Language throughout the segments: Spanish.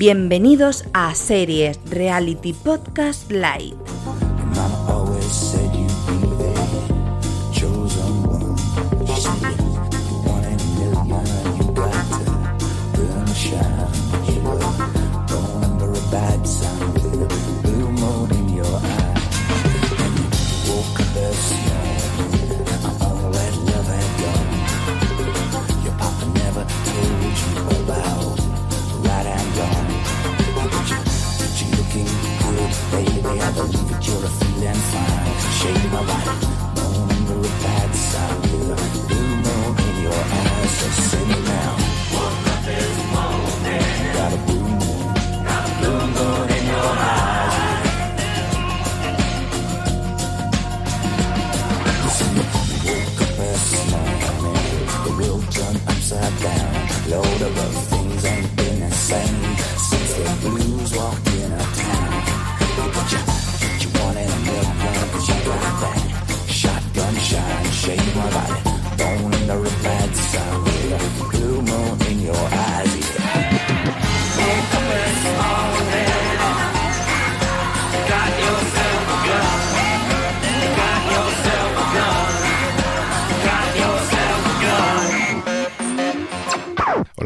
Bienvenidos a Series Reality Podcast Live. bye.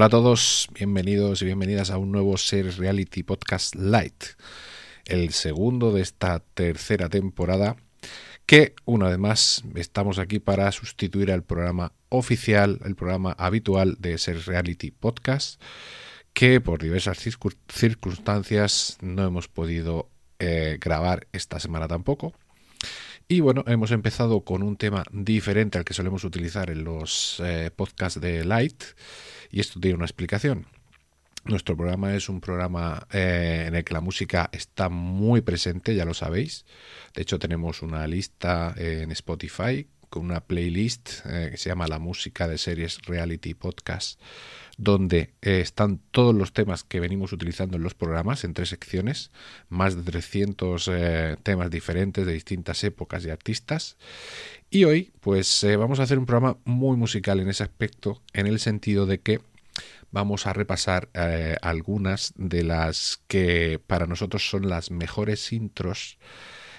Hola a todos, bienvenidos y bienvenidas a un nuevo Series Reality Podcast Light, el segundo de esta tercera temporada, que una vez más estamos aquí para sustituir al programa oficial, el programa habitual de Series Reality Podcast, que por diversas circun- circunstancias no hemos podido eh, grabar esta semana tampoco. Y bueno, hemos empezado con un tema diferente al que solemos utilizar en los eh, podcasts de Light. Y esto tiene una explicación. Nuestro programa es un programa eh, en el que la música está muy presente, ya lo sabéis. De hecho, tenemos una lista en Spotify con una playlist eh, que se llama La música de series reality podcast, donde eh, están todos los temas que venimos utilizando en los programas en tres secciones, más de 300 eh, temas diferentes de distintas épocas y artistas. Y hoy, pues vamos a hacer un programa muy musical en ese aspecto, en el sentido de que vamos a repasar algunas de las que para nosotros son las mejores intros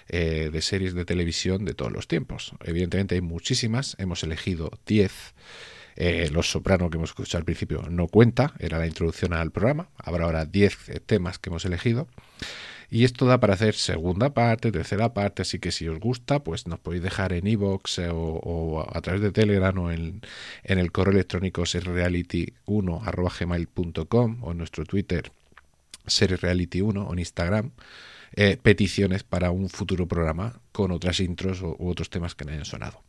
eh, de series de televisión de todos los tiempos. Evidentemente hay muchísimas, hemos elegido 10. Eh, Los Soprano que hemos escuchado al principio no cuenta, era la introducción al programa. Habrá ahora 10 eh, temas que hemos elegido. Y esto da para hacer segunda parte, tercera parte, así que si os gusta, pues nos podéis dejar en iVoox eh, o, a través de Telegram o en, en el correo electrónico serreality1.gmail.com o en nuestro Twitter serreality1 o en Instagram eh, peticiones para un futuro programa con otras intros o, u otros temas que no hayan sonado.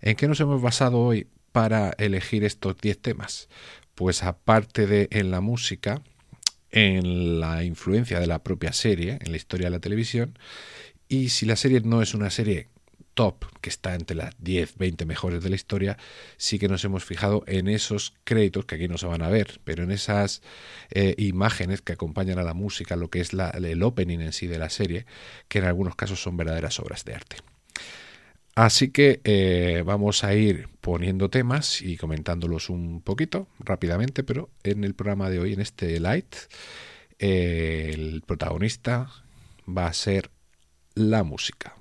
¿En qué nos hemos basado hoy para elegir estos 10 temas? Pues aparte de en la música, en la influencia de la propia serie, en la historia de la televisión, y si la serie no es una serie top, que está entre las 10, 20 mejores de la historia, sí que nos hemos fijado en esos créditos que aquí no se van a ver, pero en esas eh, imágenes que acompañan a la música, lo que es la, el opening en sí de la serie, que en algunos casos son verdaderas obras de arte. Así que eh, vamos a ir poniendo temas y comentándolos un poquito rápidamente, pero en el programa de hoy, en este light, eh, el protagonista va a ser la música.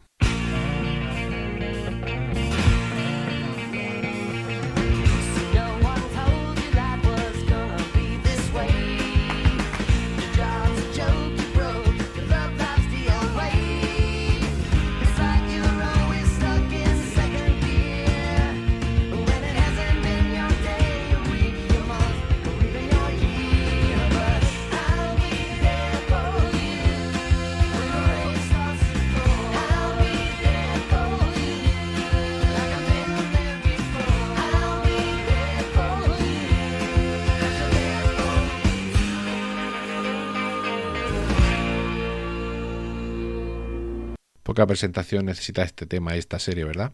Presentación necesita este tema esta serie, ¿verdad?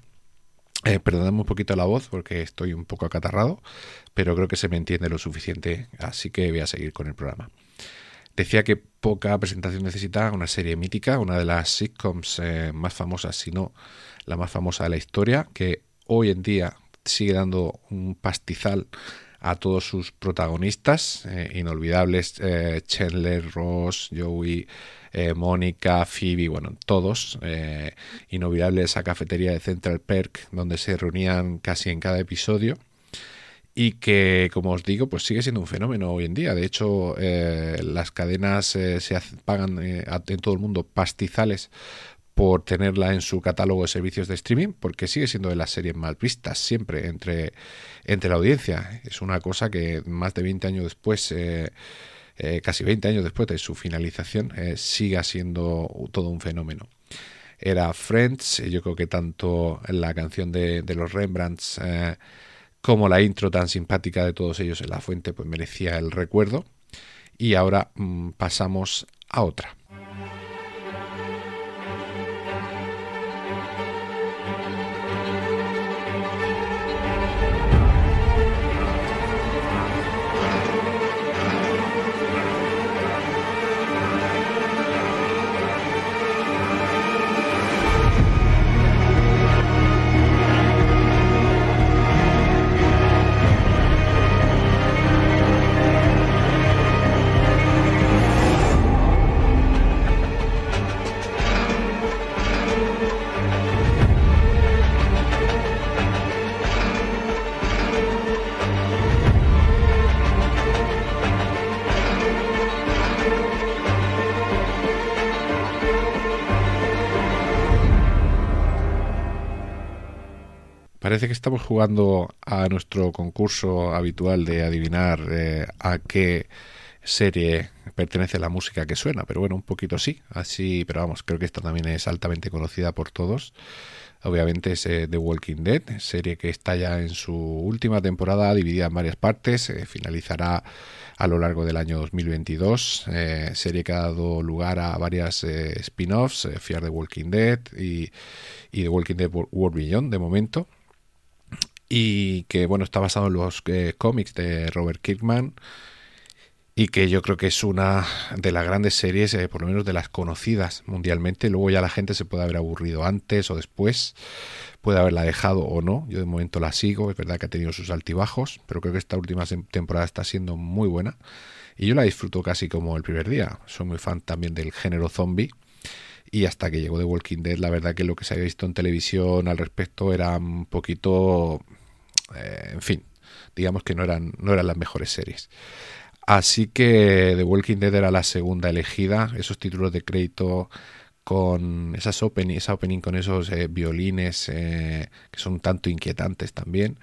Eh, perdonadme un poquito la voz porque estoy un poco acatarrado, pero creo que se me entiende lo suficiente, así que voy a seguir con el programa. Decía que poca presentación necesita una serie mítica, una de las sitcoms eh, más famosas, si no la más famosa de la historia, que hoy en día sigue dando un pastizal a todos sus protagonistas, eh, inolvidables, eh, Chandler, Ross, Joey, eh, Mónica, Phoebe, bueno, todos, inolvidables esa cafetería de Central Perk, donde se reunían casi en cada episodio y que, como os digo, pues sigue siendo un fenómeno hoy en día. De hecho, las cadenas se pagan en todo el mundo pastizales por tenerla en su catálogo de servicios de streaming, porque sigue siendo de las series más vistas siempre entre, entre la audiencia. Es una cosa que más de 20 años después, eh, eh, casi 20 años después de su finalización, eh, siga siendo todo un fenómeno era Friends. Yo creo que tanto la canción de, de los Rembrandts eh, como la intro tan simpática de todos ellos en la fuente, pues merecía el recuerdo. Y ahora mm, pasamos a otra. Parece que estamos jugando a nuestro concurso habitual de adivinar eh, a qué serie pertenece la música que suena, pero bueno, un poquito sí, así, pero vamos, creo que esta también es altamente conocida por todos. Obviamente es eh, The Walking Dead, serie que está ya en su última temporada, dividida en varias partes, eh, finalizará a lo largo del año 2022, eh, serie que ha dado lugar a varias eh, spin-offs, Fear the Walking Dead y, y The Walking Dead World Beyond de momento y que bueno está basado en los eh, cómics de Robert Kirkman y que yo creo que es una de las grandes series, eh, por lo menos de las conocidas mundialmente. Luego ya la gente se puede haber aburrido antes o después, puede haberla dejado o no. Yo de momento la sigo, es verdad que ha tenido sus altibajos, pero creo que esta última temporada está siendo muy buena y yo la disfruto casi como el primer día. Soy muy fan también del género zombie. Y hasta que llegó The Walking Dead, la verdad que lo que se había visto en televisión al respecto era un poquito, eh, en fin, digamos que no eran, no eran las mejores series. Así que The Walking Dead era la segunda elegida, esos títulos de crédito con esas opening, esa opening con esos eh, violines eh, que son un tanto inquietantes también,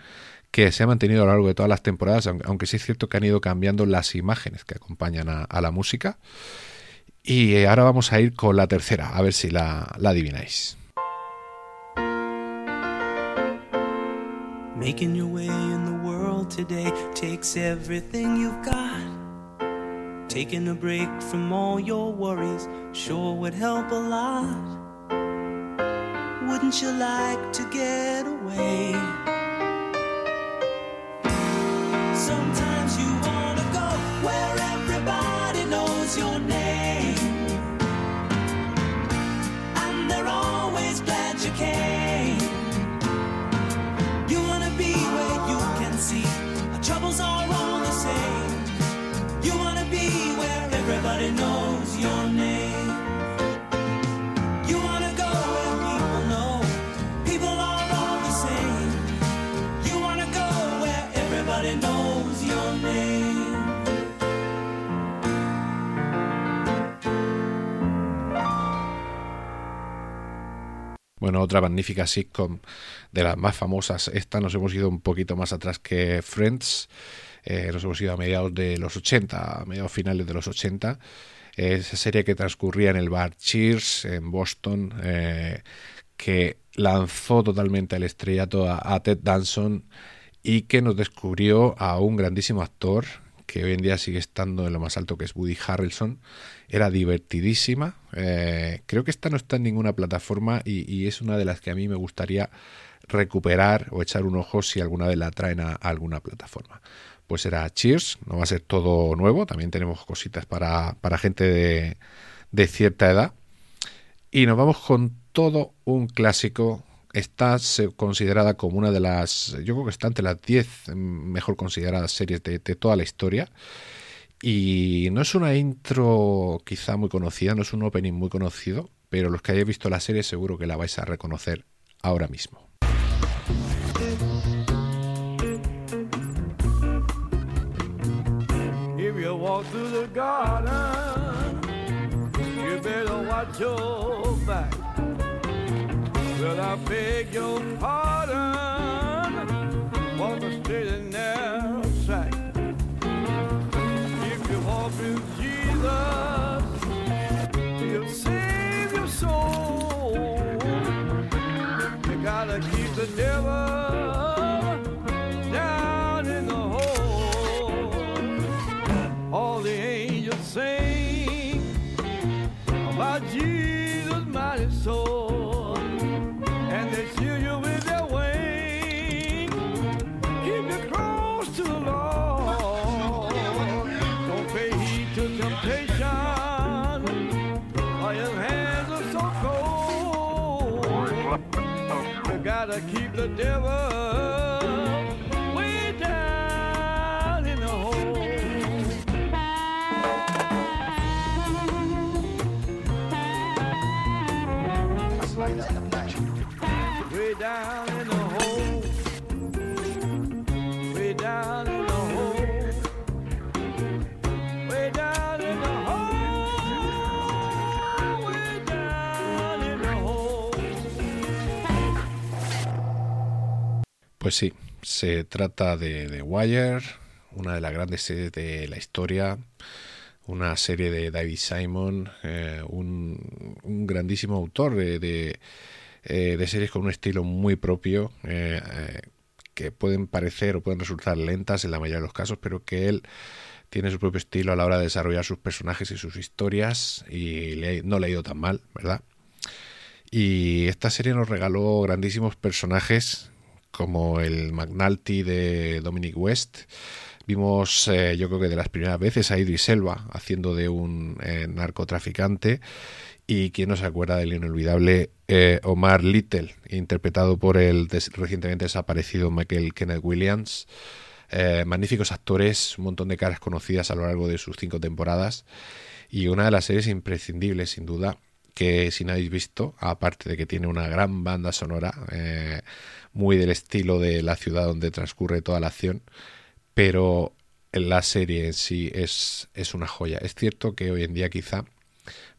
que se ha mantenido a lo largo de todas las temporadas, aunque, sí es cierto que han ido cambiando las imágenes que acompañan a la música. Y eh, ahora vamos a ir con la tercera, a ver si la, la adivináis. Making your way in the world today takes everything you've got. Taking a break from all your worries sure would help a lot. Wouldn't you like to get away? Sometimes Bueno, otra magnífica sitcom de las más famosas. Esta nos hemos ido un poquito más atrás que Friends. Eh, nos hemos ido a mediados de los 80, a mediados finales de los 80. Eh, esa serie que transcurría en el bar Cheers en Boston, eh, que lanzó totalmente al estrellato a, a Ted Danson y que nos descubrió a un grandísimo actor que hoy en día sigue estando en lo más alto, que es Woody Harrelson. Era divertidísima. Eh, creo que esta no está en ninguna plataforma y, es una de las que a mí me gustaría recuperar o echar un ojo si alguna vez la traen a, a alguna plataforma. Pues era Cheers, no va a ser todo nuevo, también tenemos cositas para, para gente de, de cierta edad. Y nos vamos con todo un clásico. Está considerada como una de las, yo creo que está entre las 10 mejor consideradas series de, toda la historia. Y no es una intro quizá muy conocida, no es un opening muy conocido, pero los que hayáis visto la serie seguro que la vais a reconocer ahora mismo. Well, I beg your pardon for the and narrow track. If you walk with Jesus, he'll save your soul. You gotta keep the devil down in the hole. All the angels sing about Jesus' mighty soul, the devil Pues sí, se trata de The Wire, una de las grandes series de la historia, una serie de David Simon, eh, un, grandísimo autor de, eh, de series con un estilo muy propio, eh, que pueden parecer o pueden resultar lentas en la mayoría de los casos, pero que él tiene su propio estilo a la hora de desarrollar sus personajes y sus historias y no le ha ido tan mal, ¿verdad? Y esta serie nos regaló grandísimos personajes como el McNulty de Dominic West. Vimos, eh, yo creo que de las primeras veces a Idris Elba haciendo de un eh, narcotraficante. Y quién no se acuerda del inolvidable eh, Omar Little, interpretado por el recientemente desaparecido Michael Kenneth Williams. Eh, magníficos actores, un montón de caras conocidas a lo largo de sus cinco temporadas. Y una de las series imprescindibles, sin duda, que si no habéis visto, aparte de que tiene una gran banda sonora, muy del estilo de la ciudad donde transcurre toda la acción, pero la serie en sí es, es una joya. Es cierto que hoy en día quizá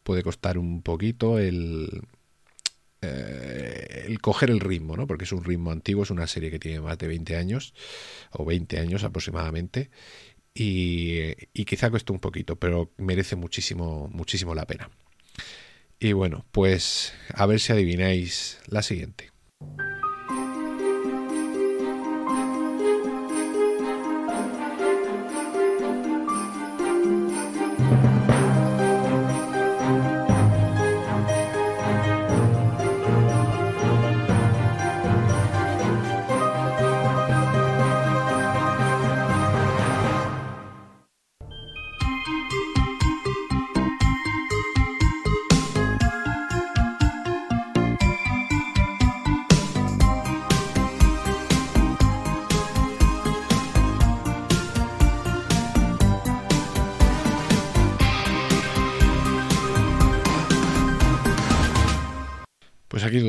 puede costar un poquito el, eh, el coger el ritmo, ¿no? Porque es un ritmo antiguo, es una serie que tiene más de 20 años, o 20 años aproximadamente, y, y quizá cueste un poquito, pero merece muchísimo, muchísimo la pena. Y bueno, pues a ver si adivináis la siguiente.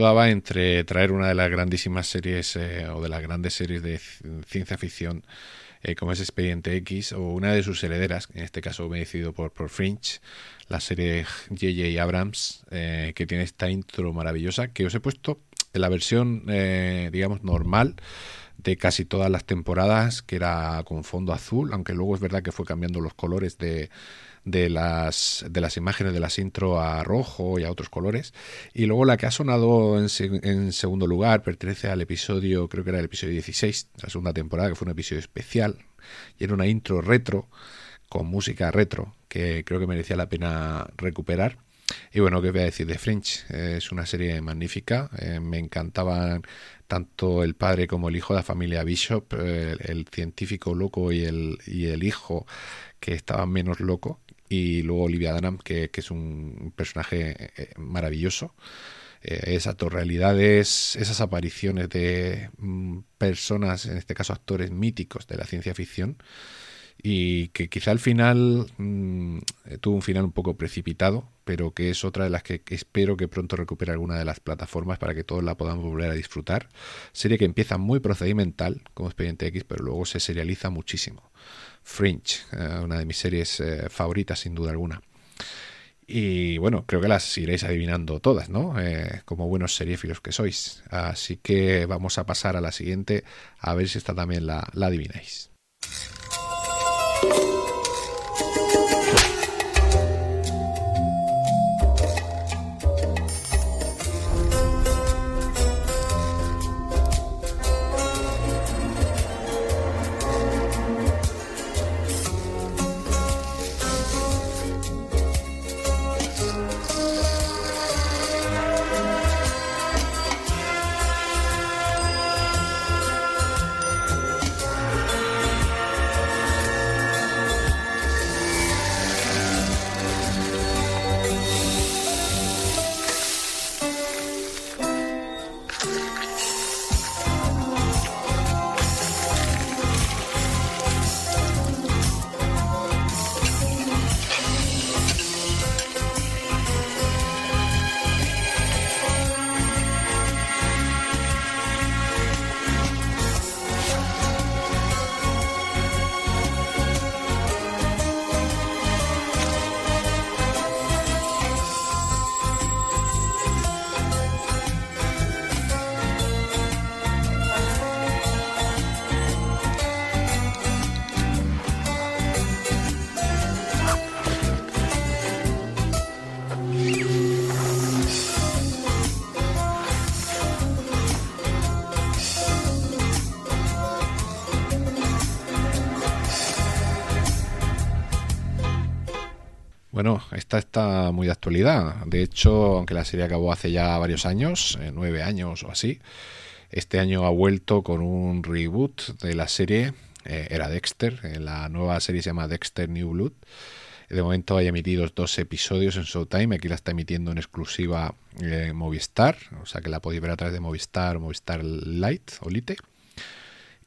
Dudaba entre traer una de las grandísimas series eh, o de las grandes series de ci- ciencia ficción eh, como es Expediente X o una de sus herederas, en este caso me he decidido por, por Fringe, la serie J.J. Abrams, eh, que tiene esta intro maravillosa que os he puesto en la versión, digamos, normal, de casi todas las temporadas, que era con fondo azul, aunque luego es verdad que fue cambiando los colores de, de las, de las imágenes de las intro a rojo y a otros colores. Y luego la que ha sonado en, en segundo lugar pertenece al episodio, creo que era el episodio 16, la segunda temporada, que fue un episodio especial. Y era una intro retro, con música retro, que creo que merecía la pena recuperar. Y bueno, ¿qué voy a decir de Fringe? Eh, es una serie magnífica. eh, me encantaban tanto el padre como el hijo de la familia Bishop, eh, el, científico loco y el, y el hijo que estaba menos loco. Y luego Olivia Dunham, que, que es un personaje maravilloso. Esas dos realidades, esas apariciones de mm, personas, en este caso actores míticos de la ciencia ficción, y que quizá al final mm, tuvo un final un poco precipitado, pero que es otra de las que, espero que pronto recupere alguna de las plataformas para que todos la podamos volver a disfrutar. Serie que empieza muy procedimental como Expediente X, pero luego se serializa muchísimo. Fringe, eh, una de mis series eh, favoritas sin duda alguna. Y bueno, creo que las iréis adivinando todas, ¿no? Eh, como buenos seriéfilos que sois. Así que vamos a pasar a la siguiente, a ver si esta también la, la adivináis. Está muy de actualidad. De hecho, aunque la serie acabó hace ya varios años, eh, nueve años o así, este año ha vuelto con un reboot de la serie. eh, era Dexter. eh, la nueva serie se llama Dexter New Blood. De momento hay emitidos dos episodios en Showtime. Aquí la está emitiendo en exclusiva Movistar. O sea que la podéis ver a través de Movistar, Movistar Lite o Lite.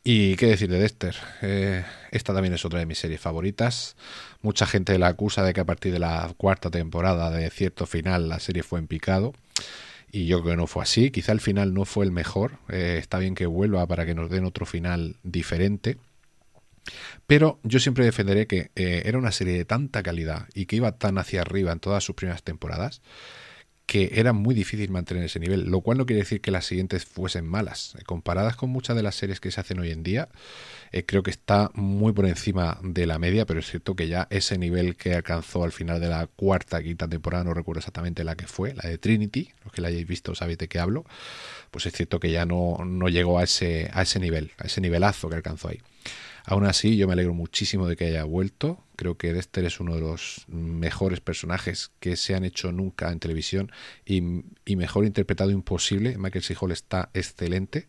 Y qué decir de Dexter. Eh, esta también es otra de mis series favoritas. Mucha gente la acusa de que a partir de la cuarta temporada de cierto final la serie fue en picado. Y yo creo que no fue así. Quizá el final no fue el mejor. Eh, está bien que vuelva para que nos den otro final diferente. Pero yo siempre defenderé que eh, era una serie de tanta calidad y que iba tan hacia arriba en todas sus primeras temporadas que era muy difícil mantener ese nivel, lo cual no quiere decir que las siguientes fuesen malas. Eh, Comparadas con muchas de las series que se hacen hoy en día, eh, creo que está muy por encima de la media, pero es cierto que ya ese nivel que alcanzó al final de la cuarta, quinta temporada, no recuerdo exactamente la que fue, la de Trinity, los que la hayáis visto sabéis de qué hablo, pues es cierto que ya no, no llegó a ese, a ese nivel, a ese nivelazo que alcanzó ahí. Aún así, yo me alegro muchísimo de que haya vuelto. Creo que Dexter es uno de los mejores personajes que se han hecho nunca en televisión y, mejor interpretado imposible. Michael C. Hall está excelente.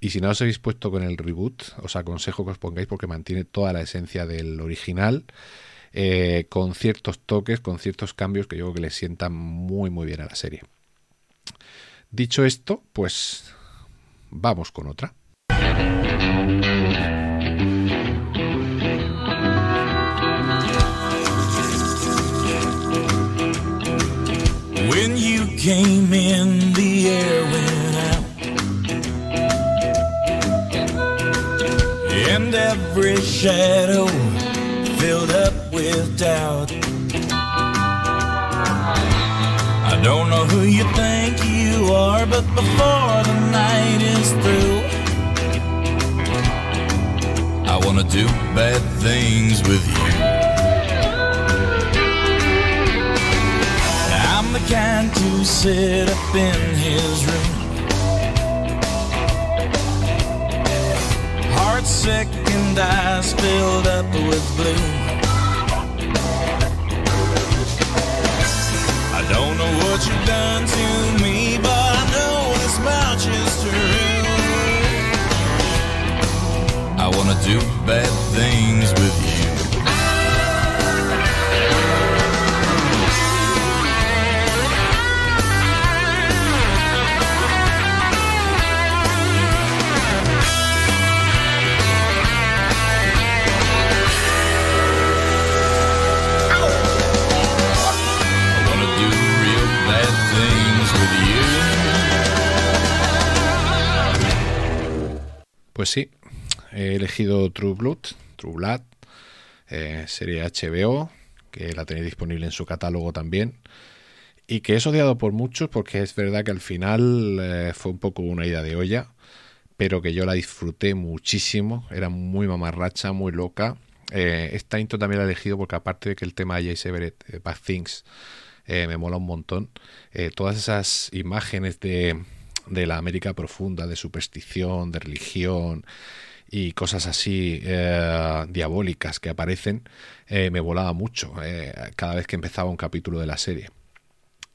Y si no os habéis puesto con el reboot, os aconsejo que os pongáis porque mantiene toda la esencia del original. eh, con ciertos toques, con ciertos cambios que yo creo que le sientan muy muy bien a la serie. Dicho esto, pues vamos con otra. Came in, the air went out. And every shadow filled up with doubt. I don't know who you think you are, but before the night is through, I wanna do bad things with you. To sit up in his room. Heart sick and eyes filled up with blue. I don't know what you've done to me, but I know this much is true. I wanna do bad things with you. Pues sí, he elegido True Blood, True Blood, eh, serie HBO, que la tenéis disponible en su catálogo también. Y que es odiado por muchos porque es verdad que al final eh, fue un poco una ida de olla, pero que yo la disfruté muchísimo. Era muy mamarracha, muy loca. Eh, esta intro también la he elegido porque aparte de que el tema de Jace Everett, Bad Things, me mola un montón. Todas esas imágenes de, de la América profunda, de superstición, de religión y cosas así eh, diabólicas que aparecen, eh, me volaba mucho eh, cada vez que empezaba un capítulo de la serie.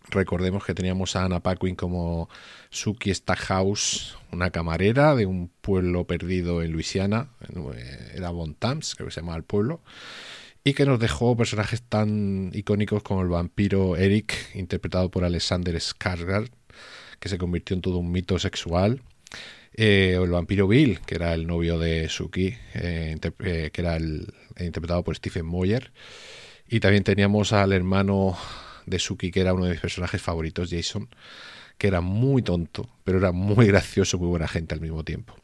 Recordemos que teníamos a Anna Paquin como Suki Stackhouse, una camarera de un pueblo perdido en Luisiana, era Bontams, creo que se llamaba el pueblo, y que nos dejó personajes tan icónicos como el vampiro Eric, interpretado por Alexander Skarsgård, que se convirtió en todo un mito sexual, eh, el vampiro Bill, que era el novio de Suki, eh, eh, que era el, interpretado por Stephen Moyer, y también teníamos al hermano de Suki, que era uno de mis personajes favoritos, Jason, que era muy tonto, pero era muy gracioso, muy buena gente al mismo tiempo.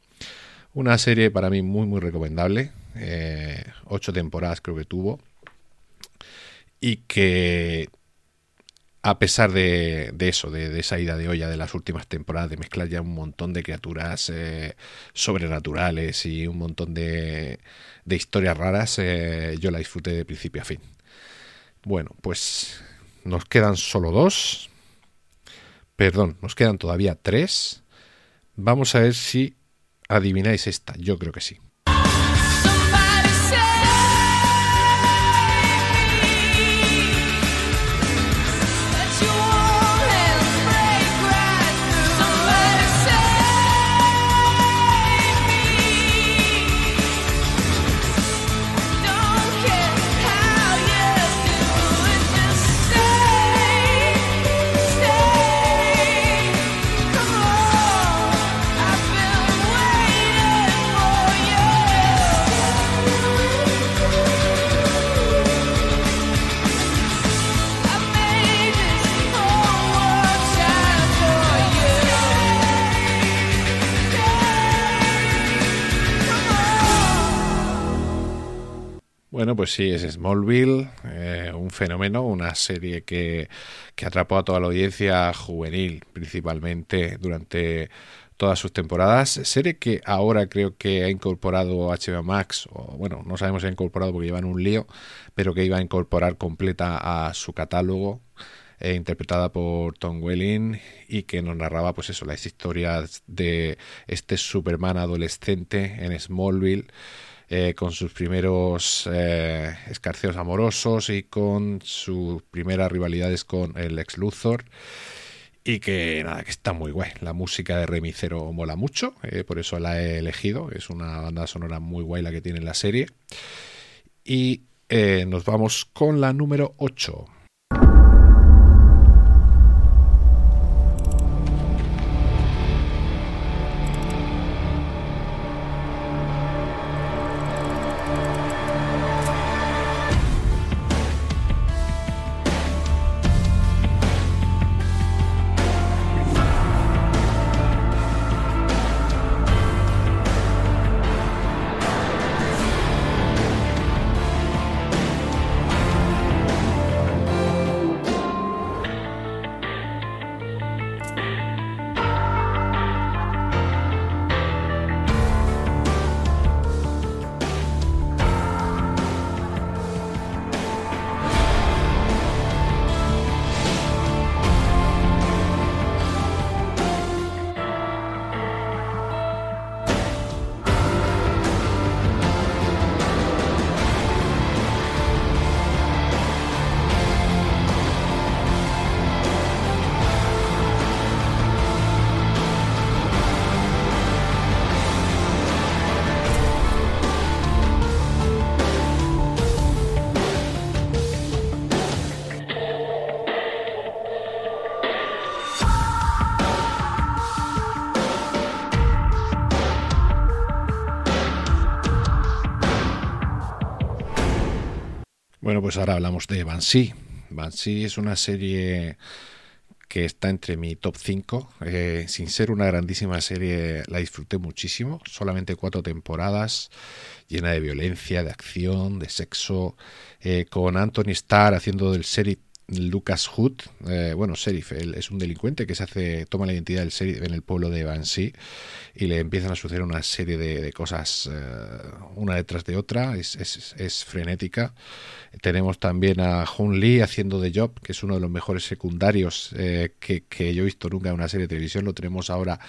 Una serie para mí muy, muy recomendable. ocho temporadas creo que tuvo. Y que a pesar de, eso, de, esa ida de olla de las últimas temporadas, de mezclar ya un montón de criaturas eh, sobrenaturales y un montón de, de historias raras, eh, yo la disfruté de principio a fin. Bueno, pues nos quedan solo dos. Perdón, nos quedan todavía tres. Vamos a ver si adivináis esta. Yo creo que sí. Pues sí, es Smallville, eh, un fenómeno, una serie que, que atrapó a toda la audiencia juvenil, principalmente durante todas sus temporadas. Serie que ahora creo que ha incorporado HBO Max, o bueno, no sabemos si ha incorporado porque llevan un lío, pero que iba a incorporar completa a su catálogo, eh, interpretada por Tom Welling y que nos narraba, pues eso, las historias de este Superman adolescente en Smallville eh, con sus primeros eh, escarceos amorosos y con sus primeras rivalidades con el ex Luthor. Y que nada, que está muy guay. La música de Remicero mola mucho, eh, por eso la he elegido. Es una banda sonora muy guay la que tiene la serie. Y nos vamos con la número 8. Pues ahora hablamos de Banshee. Banshee es una serie que está entre mi top 5. Eh, sin ser una grandísima serie, la disfruté muchísimo. Solamente cuatro temporadas, llena de violencia, de acción, de sexo, eh, con Anthony Starr haciendo del sheriff Lucas Hood. Eh, bueno, sheriff, él es un delincuente que se hace, toma la identidad del sheriff en el pueblo de Banshee y le empiezan a suceder una serie de, cosas eh, una detrás de otra. Es, es- es frenética. Tenemos también a Hun Lee haciendo de Job, que es uno de los mejores secundarios eh, que, que yo he visto nunca en una serie de televisión. Lo tenemos ahora,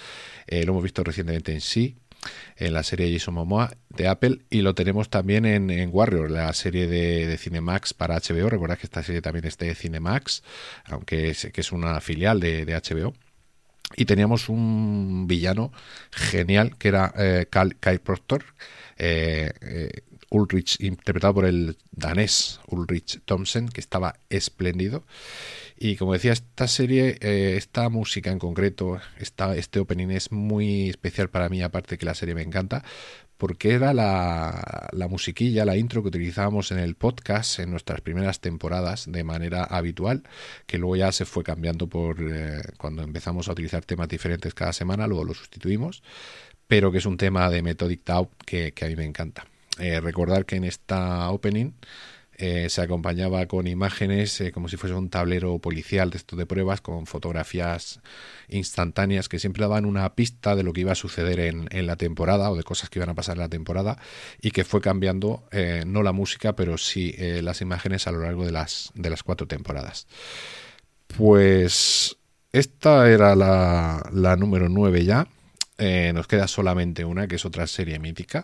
eh, lo hemos visto recientemente en Sí, en la serie Jason Momoa de Apple, y lo tenemos también en, en Warrior, la serie de, de Cinemax para HBO. Recordad que esta serie también es de Cinemax, aunque es, que es una filial de, HBO. Y teníamos un villano genial que era eh, Kyle Proctor, eh, eh, Ulrich, interpretado por el danés Ulrich Thompson, que estaba espléndido. Y como decía, esta serie, eh, esta música en concreto, esta, este opening es muy especial para mí, aparte que la serie me encanta, porque era la, la musiquilla, la intro que utilizábamos en el podcast en nuestras primeras temporadas de manera habitual, que luego ya se fue cambiando por eh, cuando empezamos a utilizar temas diferentes cada semana, luego lo sustituimos, pero que es un tema de Methodic que a mí me encanta. Eh, recordar que en esta opening eh, se acompañaba con imágenes eh, como si fuese un tablero policial de estos de pruebas con fotografías instantáneas que siempre daban una pista de lo que iba a suceder en, la temporada o de cosas que iban a pasar en la temporada y que fue cambiando eh, no la música pero sí las imágenes a lo largo de las, de las cuatro temporadas. Pues esta era la, la número 9 ya. Nos queda solamente una, que es otra serie mítica.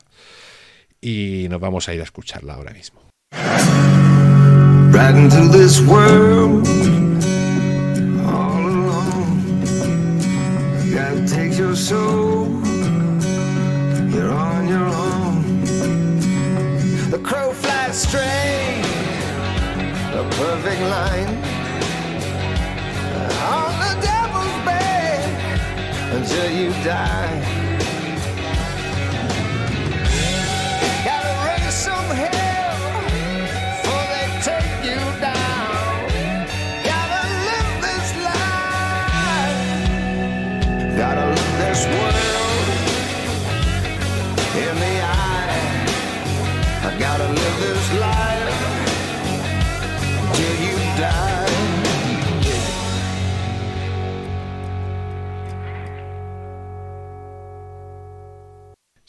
Y nos vamos a ir a escucharla ahora mismo. Right into this world all alone. You gotta take your soul, you're on your own. The crow flies straight, a perfect line on the devil's bed until you die.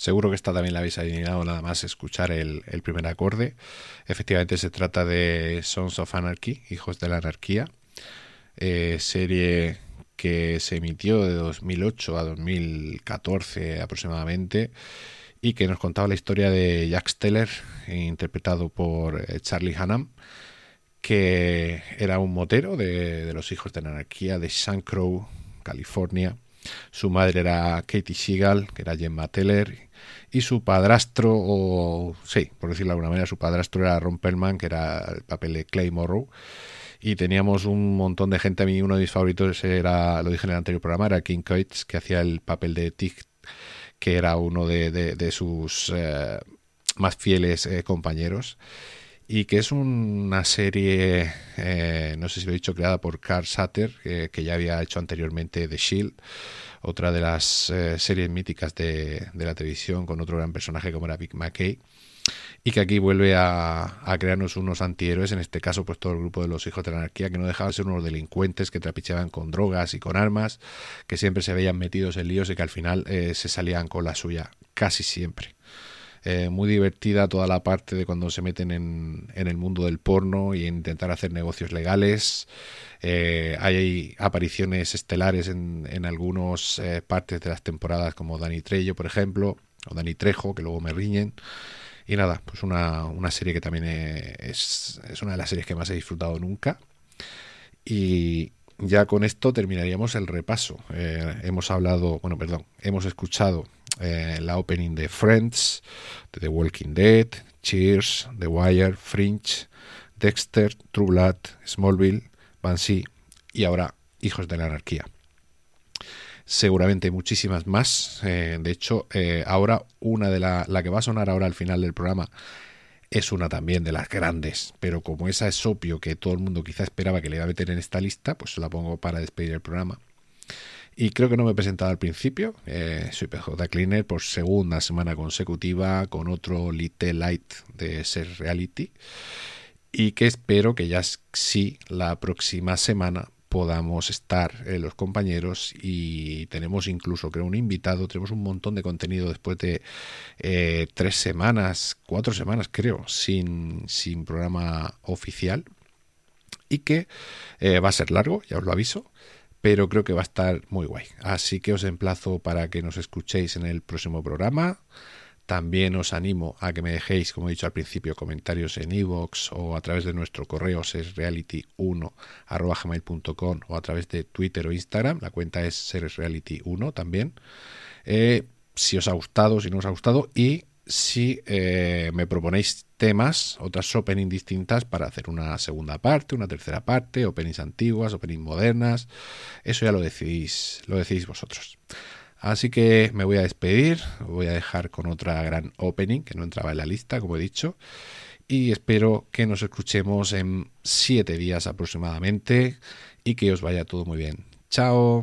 Seguro que esta también la habéis adivinado nada más escuchar el, primer acorde. Efectivamente se trata de Sons of Anarchy, Hijos de la Anarquía, eh, serie que se emitió de 2008 a 2014 aproximadamente y que nos contaba la historia de Jack Steller, interpretado por eh, Charlie Hunnam, que era un motero de, los Hijos de la Anarquía de San Crow, California. Su madre era Katie Seagal, que era Gemma Teller, y su padrastro, o sí, por decirlo de alguna manera, su padrastro era Ron Perlman, que era el papel de Clay Morrow. Y teníamos un montón de gente. A mí uno de mis favoritos era, lo dije en el anterior programa, era King Coates, que hacía el papel de Tig, que era uno de, sus eh, más fieles eh, compañeros. Y que es una serie, eh, no sé si lo he dicho, creada por Carl Sutter, eh, que ya había hecho anteriormente The Shield, otra de las eh, series míticas de, de la televisión, con otro gran personaje como era Vic McKay y que aquí vuelve a, a crearnos unos antihéroes, en este caso pues todo el grupo de los hijos de la anarquía, que no dejaban de ser unos delincuentes que trapicheaban con drogas y con armas, que siempre se veían metidos en líos y que al final eh, se salían con la suya, casi siempre. Eh, muy divertida toda la parte de cuando se meten en, en el mundo del porno y en intentar hacer negocios legales. Eh, hay apariciones estelares en, en algunas eh, partes de las temporadas, como Dani Trejo, por ejemplo, o Dani Trejo, que luego me riñen. Y nada, pues una, una serie que también eh, es, es una de las series que más he disfrutado nunca. Y ya con esto terminaríamos el repaso. Hemos hablado, bueno, perdón, hemos escuchado eh, la opening de Friends, de The Walking Dead, Cheers, The Wire, Fringe, Dexter, True Blood, Smallville, Banshee y ahora Hijos de la Anarquía. Seguramente muchísimas más. Eh, de hecho, eh, ahora una de la, la que va a sonar ahora al final del programa es una también de las grandes, pero como esa es obvio que todo el mundo quizá esperaba que le iba a meter en esta lista, pues la pongo para despedir el programa. Y creo que no me he presentado al principio. Eh, soy PJ Cleaner por segunda semana consecutiva con otro Little Light de Ser Reality. Y que espero que ya sí la próxima semana podamos estar eh, los compañeros y tenemos incluso creo un invitado, tenemos un montón de contenido después de eh, tres semanas, cuatro semanas creo, sin, sin programa oficial y que eh, va a ser largo, ya os lo aviso, pero creo que va a estar muy guay. Así que os emplazo para que nos escuchéis en el próximo programa. También os animo a que me dejéis, como he dicho al principio, comentarios en iVoox o a través de nuestro correo seresreality1.gmail.com o a través de Twitter o Instagram. La cuenta es seresreality1 también. Eh, si os ha gustado, si no os ha gustado y si eh, me proponéis temas, otras opening distintas para hacer una segunda parte, una tercera parte, openings antiguas, openings modernas, eso ya lo decidís, lo decidís vosotros. Así que me voy a despedir, voy a dejar con otra gran opening que no entraba en la lista, como he dicho, y espero que nos escuchemos en siete días aproximadamente y que os vaya todo muy bien. Chao.